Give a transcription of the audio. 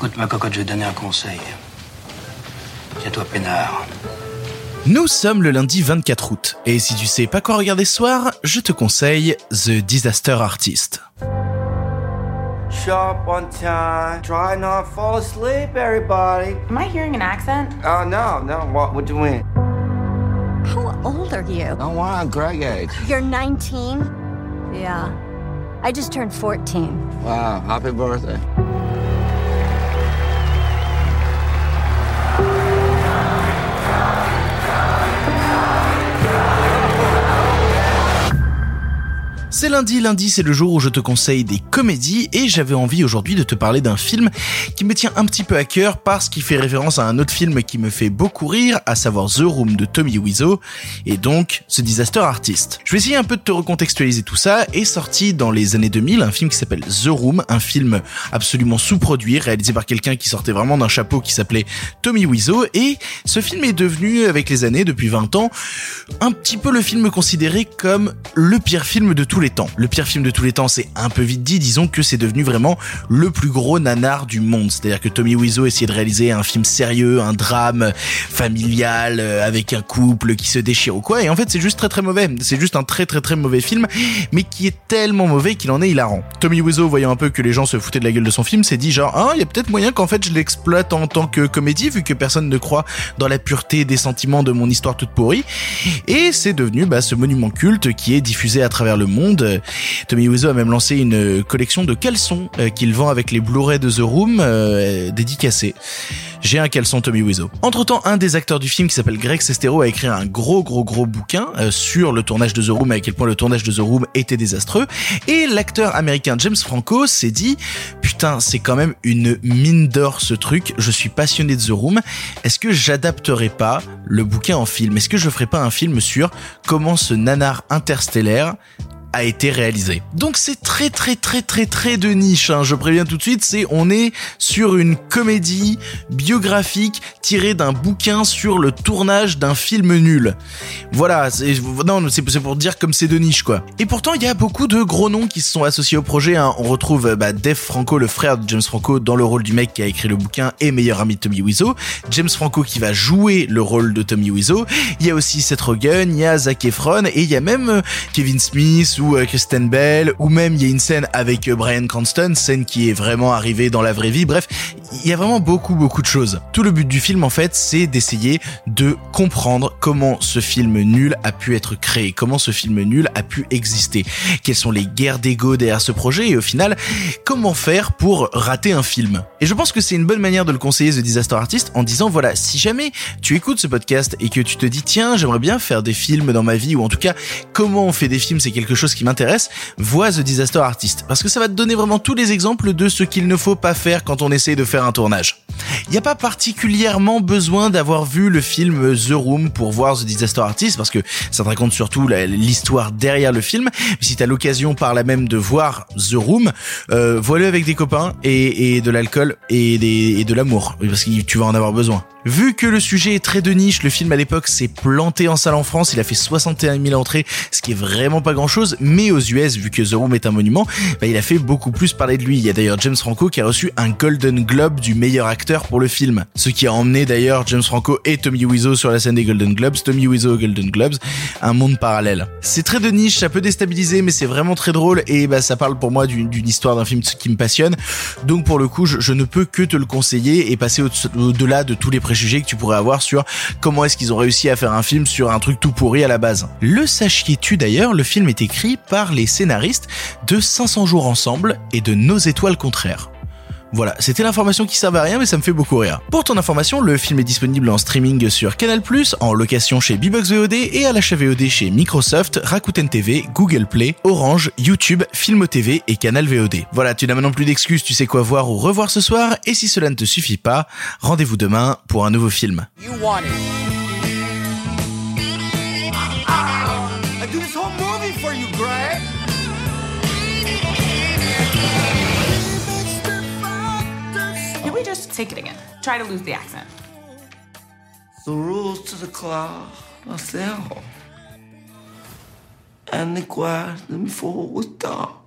Écoute, ma cocotte, je vais te donner un conseil. Tiens-toi peinard. Nous sommes le lundi 24 août, et si tu sais pas quoi regarder ce soir, je te conseille The Disaster Artist. Sharp on time. Try not to fall asleep, everybody. Am I hearing an accent? Oh, no, no. What, what do you mean? How old are you? Oh, wow, Greg age. You're 19? Yeah. I just turned 14. Wow, happy birthday. C'est lundi, lundi c'est le jour où je te conseille des comédies et j'avais envie aujourd'hui de te parler d'un film qui me tient un petit peu à cœur parce qu'il fait référence à un autre film qui me fait beaucoup rire, à savoir The Room de Tommy Wiseau et donc The Disaster Artist. Je vais essayer un peu de te recontextualiser tout ça. Et sorti dans les années 2000 un film qui s'appelle The Room, un film absolument sous-produit réalisé par quelqu'un qui sortait vraiment d'un chapeau qui s'appelait Tommy Wiseau. Et ce film est devenu avec les années depuis 20 ans un petit peu le film considéré comme le pire film de tous les temps. Le pire film de tous les temps, c'est un peu vite dit, disons que c'est devenu vraiment le plus gros nanar du monde. C'est-à-dire que Tommy Wiseau essayait de réaliser un film sérieux, un drame familial, euh, avec un couple qui se déchire ou quoi, et en fait c'est juste très très mauvais. C'est juste un très très très mauvais film, mais qui est tellement mauvais qu'il en est hilarant. Tommy Wiseau, voyant un peu que les gens se foutaient de la gueule de son film, s'est dit genre, ah, il y a peut-être moyen qu'en fait je l'exploite en tant que comédie, vu que personne ne croit dans la pureté des sentiments de mon histoire toute pourrie. Et c'est devenu bah, ce monument culte qui est diffusé à travers le monde Tommy Wiseau a même lancé une collection de caleçons euh, qu'il vend avec les Blu-ray de The Room euh, dédicacés. J'ai un caleçon Tommy Wiseau. Entre temps, un des acteurs du film qui s'appelle Greg Sestero a écrit un gros gros gros bouquin euh, sur le tournage de The Room et à quel point le tournage de The Room était désastreux. Et l'acteur américain James Franco s'est dit, putain, c'est quand même une mine d'or ce truc. Je suis passionné de The Room. Est-ce que j'adapterai pas le bouquin en film? Est-ce que je ferai pas un film sur comment ce nanar interstellaire a été réalisé. Donc c'est très très très très très de niche, hein. je préviens tout de suite, c'est on est sur une comédie biographique tirée d'un bouquin sur le tournage d'un film nul. Voilà, c'est, pour dire comme c'est de niche quoi. Et pourtant il y a beaucoup de gros noms qui se sont associés au projet, hein. on retrouve bah, Dave Franco, le frère de James Franco, dans le rôle du mec qui a écrit le bouquin et meilleur ami de Tommy Wiseau, James Franco qui va jouer le rôle de Tommy Wiseau, il y a aussi Seth Rogen, il y a Zac Efron et il y a même euh, Kevin Smith ou euh, Kristen Bell, ou même il y a une scène avec euh, Brian Cranston, scène qui est vraiment arrivée dans la vraie vie. Bref, il y a vraiment beaucoup beaucoup de choses. Tout le but du film en fait, c'est d'essayer de comprendre comment ce film nul a pu être créé, comment ce film nul a pu exister, quelles sont les guerres d'ego derrière ce projet et au final, comment faire pour rater un film. Et je pense que c'est une bonne manière de le conseiller The Disaster Artist en disant voilà, si jamais tu écoutes ce podcast et que tu te dis tiens, j'aimerais bien faire des films dans ma vie ou en tout cas comment on fait des films, c'est quelque chose qui m'intéresse, vois The Disaster Artist parce que ça va te donner vraiment tous les exemples de ce qu'il ne faut pas faire quand on essaie de faire un tournage. Il n'y a pas particulièrement besoin d'avoir vu le film The Room pour voir The Disaster Artist parce que ça te raconte surtout l'histoire derrière le film. Mais si t'as l'occasion par là même de voir The Room, euh, vois-le avec des copains et, de l'alcool et de l'amour parce que tu vas en avoir besoin. Vu que le sujet est très de niche, le film à l'époque s'est planté en salle en France, il a fait 61 000 entrées, ce qui est vraiment pas grand chose, mais aux US, vu que The Room est un monument, bah, il a fait beaucoup plus parler de lui. Il y a d'ailleurs James Franco qui a reçu un Golden Globe du meilleur acteur pour le film. Ce qui a emmené d'ailleurs James Franco et Tommy Wiseau sur la scène des Golden Globes, Tommy Wiseau Golden Globes, un monde parallèle. C'est très de niche, ça peut déstabiliser, mais c'est vraiment très drôle et bah ça parle pour moi d'une histoire d'un film qui me passionne. Donc pour le coup, je, je, ne peux que te le conseiller et passer au-delà de tous les préjugés que tu pourrais avoir sur comment est-ce qu'ils ont réussi à faire un film sur un truc tout pourri à la base. Le sachiez-tu d'ailleurs, le film est écrit par les scénaristes de 500 jours ensemble et de Nos étoiles contraires. Voilà, c'était l'information qui servait à rien mais ça me fait beaucoup rire. Pour ton information, le film est disponible en streaming sur Canal+, en location chez Bbox VOD et à l'achat VOD chez Microsoft, Rakuten TV, Google Play, Orange, YouTube, Filmo TV et Canal VOD. Voilà, tu n'as maintenant plus d'excuses, tu sais quoi voir ou revoir ce soir et si cela ne te suffit pas, rendez-vous demain pour un nouveau film. Take it again? Try to lose the accent. The rules to the club are simple. And the let me forward with dog.